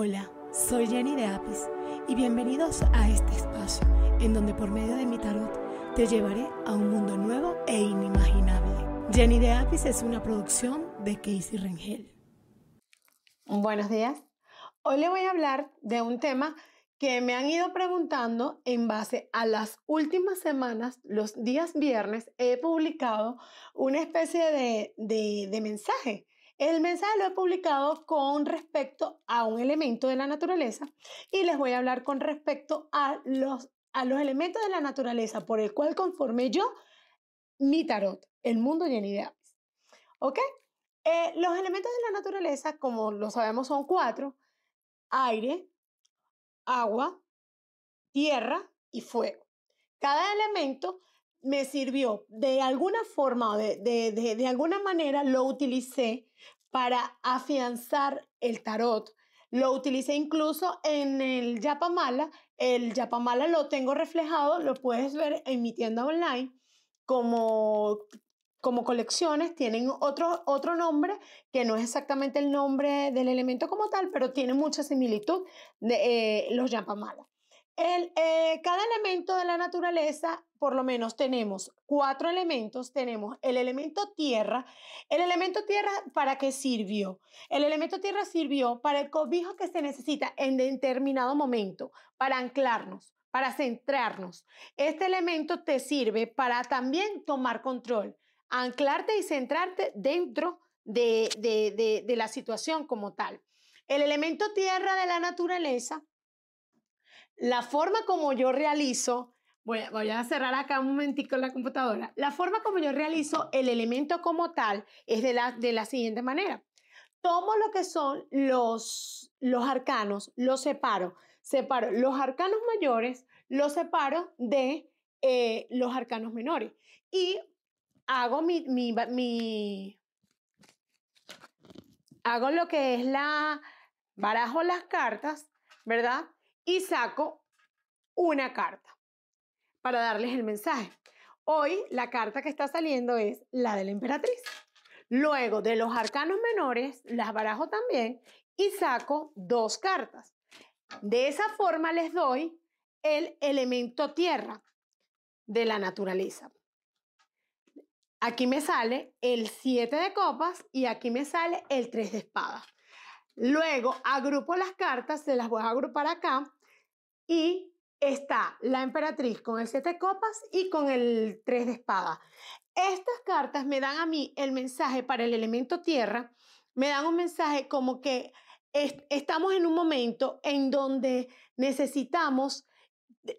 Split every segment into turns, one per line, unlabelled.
Hola, soy Jenny de Apis y bienvenidos a este espacio en donde por medio de mi tarot te llevaré a un mundo nuevo e inimaginable. Jenny de Apis es una producción de Casey Rengel.
Buenos días. Hoy le voy a hablar de un tema que me han ido preguntando en base a las últimas semanas, los días viernes, he publicado una especie de, de mensaje el mensaje lo he publicado con respecto a un elemento de la naturaleza y les voy a hablar con respecto a los, a los elementos de la naturaleza por el cual conformé yo mi tarot, el mundo lleno de aves. ¿Ok? Eh, los elementos de la naturaleza, como lo sabemos, son cuatro. Aire, agua, tierra y fuego. Cada elemento me sirvió de alguna forma de, de, de, de, alguna manera, lo utilicé para afianzar el tarot. Lo utilicé incluso en el Yapamala. El Yapamala lo tengo reflejado, lo puedes ver en mi tienda online como, como colecciones. Tienen otro, otro nombre que no es exactamente el nombre del elemento como tal, pero tiene mucha similitud de eh, los Yapamala. Eh, cada elemento de la naturaleza, por lo menos tenemos cuatro elementos. Tenemos el elemento tierra. El elemento tierra, ¿para qué sirvió? El elemento tierra sirvió para el cobijo que se necesita en determinado momento, para anclarnos, para centrarnos. Este elemento te sirve para también tomar control, anclarte y centrarte dentro de, de, de la situación como tal. El elemento tierra de la naturaleza la forma como yo realizo, voy a, cerrar acá un momentico la computadora, la forma como yo realizo el elemento como tal es de la, de la siguiente manera. Tomo lo que son los, los arcanos, los separo, separo los arcanos mayores, los separo de eh, los arcanos menores y hago mi, mi, hago lo que es la, barajo las cartas, ¿verdad? Y saco una carta para darles el mensaje. Hoy la carta que está saliendo es la de la emperatriz. Luego de los arcanos menores, las barajo también y saco dos cartas. De esa forma les doy el elemento tierra de la naturaleza. Aquí me sale el 7 de copas y aquí me sale el 3 de espadas. Luego agrupo las cartas, se las voy a agrupar acá y está la emperatriz con el siete copas y con el tres de espada. Estas cartas me dan a mí el mensaje para el elemento tierra, me dan un mensaje como que estamos en un momento en donde necesitamos,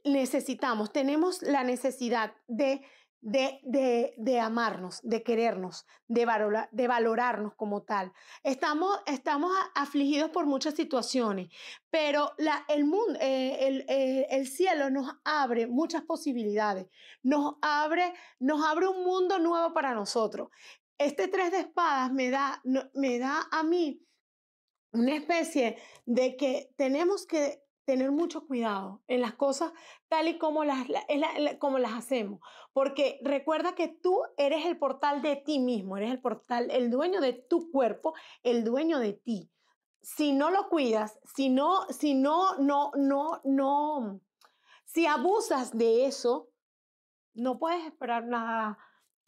necesitamos, tenemos la necesidad de de, de, amarnos, de querernos, de, de valorarnos como tal. Estamos, estamos afligidos por muchas situaciones, pero el, mundo, eh, el, eh, el, cielo nos abre muchas posibilidades, nos abre, nos abre un mundo nuevo para nosotros. Este tres de espadas me da, me da a mí una especie de que tenemos que tener mucho cuidado en las cosas tal y como las, como las hacemos. Porque recuerda que tú eres el portal de ti mismo, eres el portal, el dueño de tu cuerpo, el dueño de ti. Si no lo cuidas, si no, si no, no, no, no, si abusas de eso, no puedes esperar nada.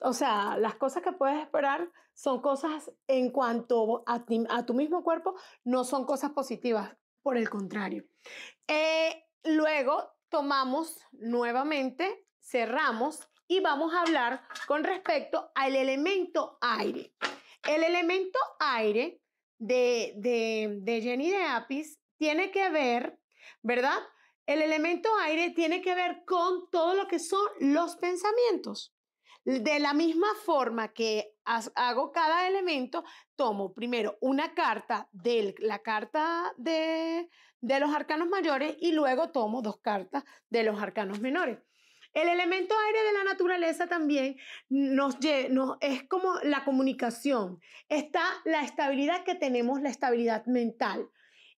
O sea, las cosas que puedes esperar son cosas en cuanto a, a tu mismo cuerpo, no son cosas positivas por el contrario. Eh, luego tomamos nuevamente, cerramos y vamos a hablar con respecto al elemento aire. El elemento aire de, de, de Jenny de Apis tiene que ver, ¿verdad? El elemento aire tiene que ver con todo lo que son los pensamientos. De la misma forma que hago cada elemento, tomo primero una carta de la carta de, de los arcanos mayores y luego tomo dos cartas de los arcanos menores. El elemento aire de la naturaleza también nos, nos, es como la comunicación. Está la estabilidad que tenemos, la estabilidad mental.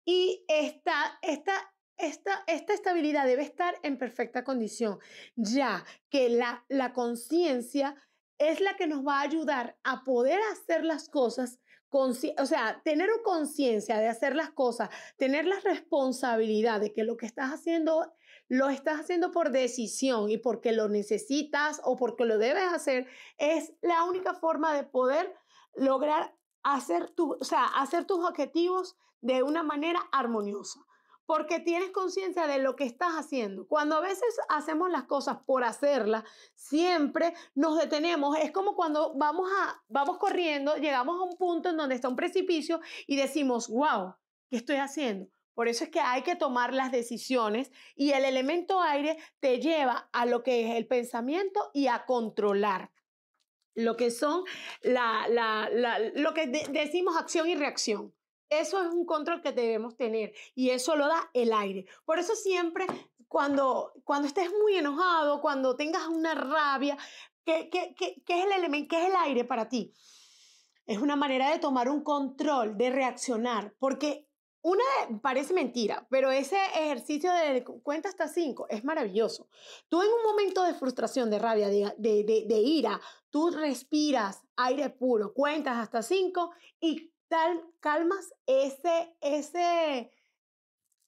Y está esta esta, estabilidad debe estar en perfecta condición, ya que la, la conciencia es la que nos va a ayudar a poder hacer las cosas o sea, tener conciencia de hacer las cosas, tener la responsabilidad de que lo que estás haciendo lo estás haciendo por decisión y porque lo necesitas o porque lo debes hacer, es la única forma de poder lograr hacer, tu, o sea, hacer tus objetivos de una manera armoniosa porque tienes conciencia de lo que estás haciendo. Cuando a veces hacemos las cosas por hacerlas, siempre nos detenemos. Es como cuando vamos, a, vamos corriendo, llegamos a un punto en donde está un precipicio y decimos, wow, ¿qué estoy haciendo? Por eso es que hay que tomar las decisiones y el elemento aire te lleva a lo que es el pensamiento y a controlar lo que son la, lo que decimos acción y reacción. Eso es un control que debemos tener y eso lo da el aire. Por eso siempre cuando, cuando estés muy enojado, cuando tengas una rabia, ¿qué, qué, qué, qué es el elemento, qué es el aire para ti? Es una manera de tomar un control, de reaccionar, porque una parece mentira, pero ese ejercicio de cuenta hasta cinco es maravilloso. Tú en un momento de frustración, de rabia, de, de, de, de ira, tú respiras aire puro, cuentas hasta cinco y calmas ese, ese,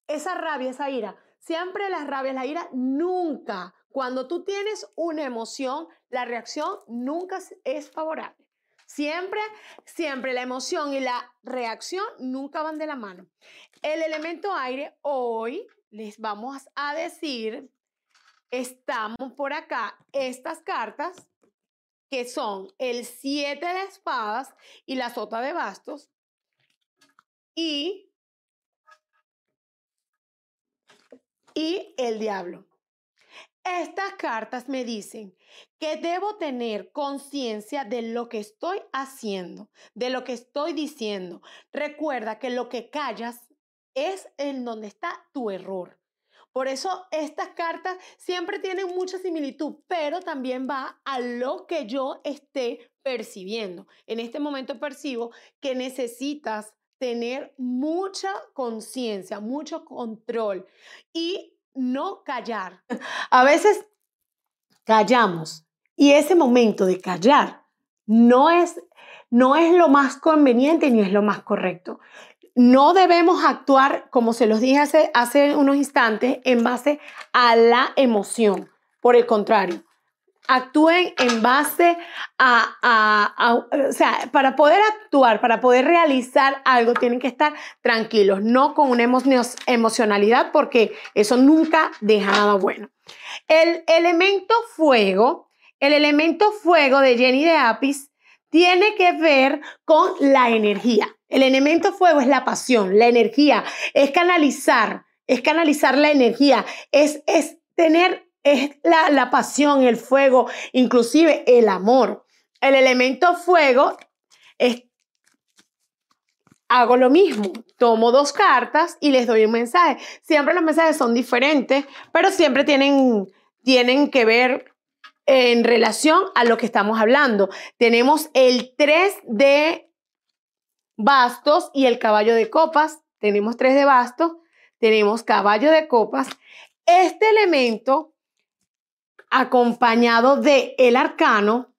esa rabia, esa ira. Siempre la rabia, la ira, nunca. Cuando tú tienes una emoción, la reacción nunca es favorable. Siempre, siempre la emoción y la reacción nunca van de la mano. El elemento aire, hoy les vamos a decir, estamos por acá, estas cartas, que son el 7 de espadas y la sota de bastos, y, y el diablo. Estas cartas me dicen que debo tener conciencia de lo que estoy haciendo, de lo que estoy diciendo. Recuerda que lo que callas es en donde está tu error. Por eso estas cartas siempre tienen mucha similitud, pero también va a lo que yo esté percibiendo. En este momento percibo que necesitas tener mucha conciencia, mucho control y no callar. A veces callamos y ese momento de callar no es, no es lo más conveniente ni es lo más correcto. No debemos actuar, como se los dije hace, hace unos instantes, en base a la emoción. Por el contrario, actúen en base a, o sea, para poder actuar, para poder realizar algo, tienen que estar tranquilos, no con una emocionalidad, porque eso nunca deja nada bueno. El elemento fuego, el elemento fuego de Jenny de Apis, tiene que ver con la energía. El elemento fuego es la pasión, la energía, es canalizar, es canalizar la energía, es, es tener es la, pasión, el fuego, inclusive el amor. El elemento fuego es hago lo mismo, tomo dos cartas y les doy un mensaje. Siempre los mensajes son diferentes, pero siempre tienen, tienen que ver en relación a lo que estamos hablando. Tenemos el 3 de bastos y el caballo de copas. Tenemos 3 de bastos, tenemos caballo de copas. Este elemento acompañado de el arcano,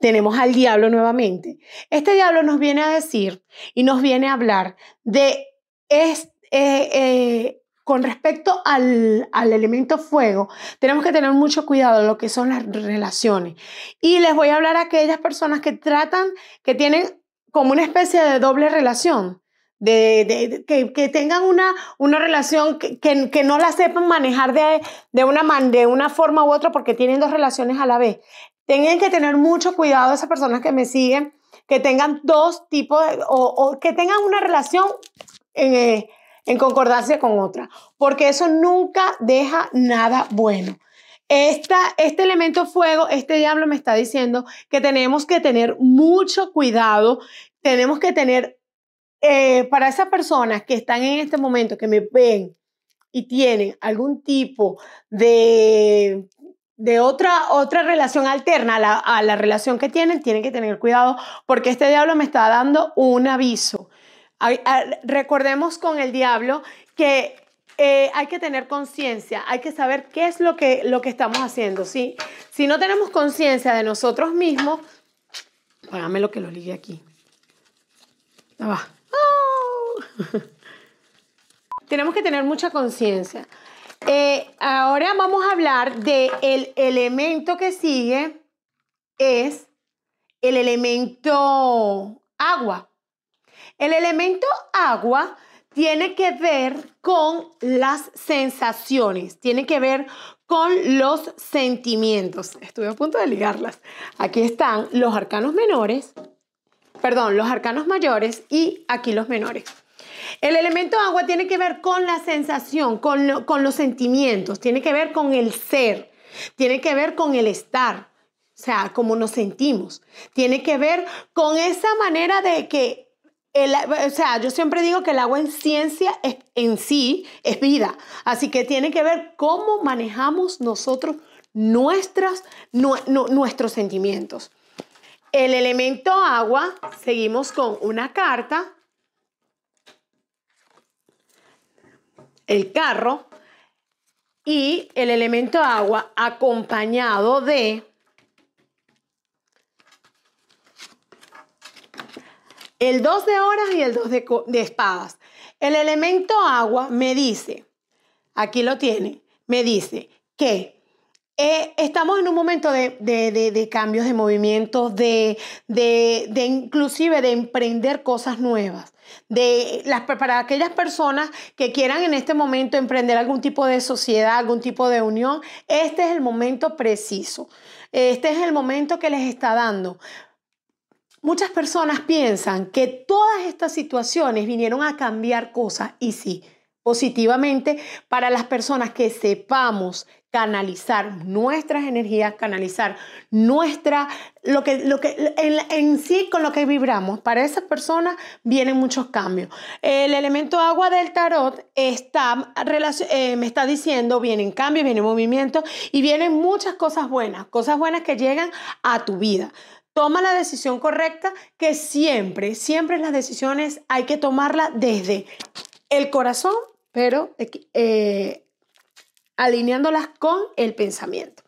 tenemos al diablo nuevamente. Este diablo nos viene a decir y nos viene a hablar de, es, eh, con respecto al, al, elemento fuego, tenemos que tener mucho cuidado en lo que son las relaciones. Y les voy a hablar a aquellas personas que tratan, que tienen como una especie de doble relación de, que, tengan una, una relación que, que, no la sepan manejar de, de, una de una forma u otra porque tienen dos relaciones a la vez. Tienen que tener mucho cuidado esas personas que me siguen, que tengan dos tipos o, que tengan una relación en, eh, en concordancia con otra, porque eso nunca deja nada bueno. Esta, este elemento fuego, este diablo me está diciendo que tenemos que tener mucho cuidado, tenemos que tener eh, para esas personas que están en este momento, que me ven y tienen algún tipo de, de otra, otra relación alterna a la, relación que tienen, tienen que tener cuidado porque este diablo me está dando un aviso. recordemos con el diablo que eh, hay que tener conciencia, hay que saber qué es lo que, lo que estamos haciendo. Si no tenemos conciencia de nosotros mismos, Págame lo que lo ligue aquí. ¡Oh! Tenemos que tener mucha conciencia. Eh, ahora vamos a hablar del el elemento que sigue, es el elemento agua. El elemento agua tiene que ver con las sensaciones, tiene que ver con los sentimientos. Estuve a punto de ligarlas. Aquí están los arcanos menores, perdón, los arcanos mayores y aquí los menores. El elemento agua tiene que ver con la sensación, con, con los sentimientos, tiene que ver con el ser, tiene que ver con el estar, o sea, cómo nos sentimos, tiene que ver con esa manera de que o sea, yo siempre digo que el agua en ciencia en sí es vida, así que tiene que ver cómo manejamos nosotros nuestras, nuestros sentimientos. El elemento agua, seguimos con una carta, el carro, y el elemento agua acompañado de el 2 de horas y el 2 de, espadas. El elemento agua me dice, aquí lo tiene, me dice que eh, estamos en un momento de, cambios de movimientos, de, de, inclusive de emprender cosas nuevas. De las, para aquellas personas que quieran en este momento emprender algún tipo de sociedad, algún tipo de unión, este es el momento preciso. Este es el momento que les está dando Muchas personas piensan que todas estas situaciones vinieron a cambiar cosas y sí, positivamente para las personas que sepamos canalizar nuestras energías, canalizar nuestra, lo que, lo que en, sí con lo que vibramos. Para esas personas vienen muchos cambios. El elemento agua del tarot está, eh, me está diciendo, vienen cambios, vienen movimientos y vienen muchas cosas buenas, cosas buenas que llegan a tu vida. Toma la decisión correcta, que siempre, siempre las decisiones hay que tomarlas desde el corazón, pero eh, alineándolas con el pensamiento.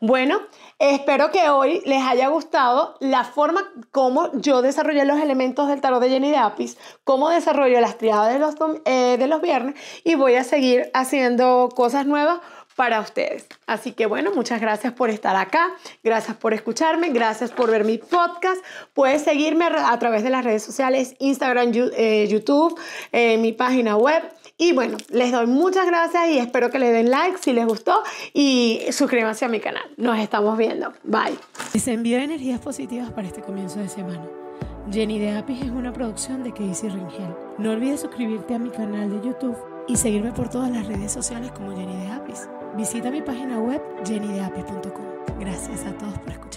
Bueno, espero que hoy les haya gustado la forma como yo desarrollé los elementos del tarot de Jenny de Apis, cómo desarrollo las triadas de los, eh, de los viernes y voy a seguir haciendo cosas nuevas para ustedes. Así que bueno, muchas gracias por estar acá, gracias por escucharme, gracias por ver mi podcast. Puedes seguirme a través de las redes sociales, Instagram, eh, YouTube, mi página web. Y bueno, les doy muchas gracias y espero que le den like si les gustó y suscríbanse a mi canal. Nos estamos viendo. Bye.
Les envío energías positivas para este comienzo de semana. Jenny de Apis es una producción de Casey Ringel. No olvides suscribirte a mi canal de YouTube y seguirme por todas las redes sociales como Jenny de Apis. Visita mi página web jennydeapis.com. Gracias a todos por escuchar.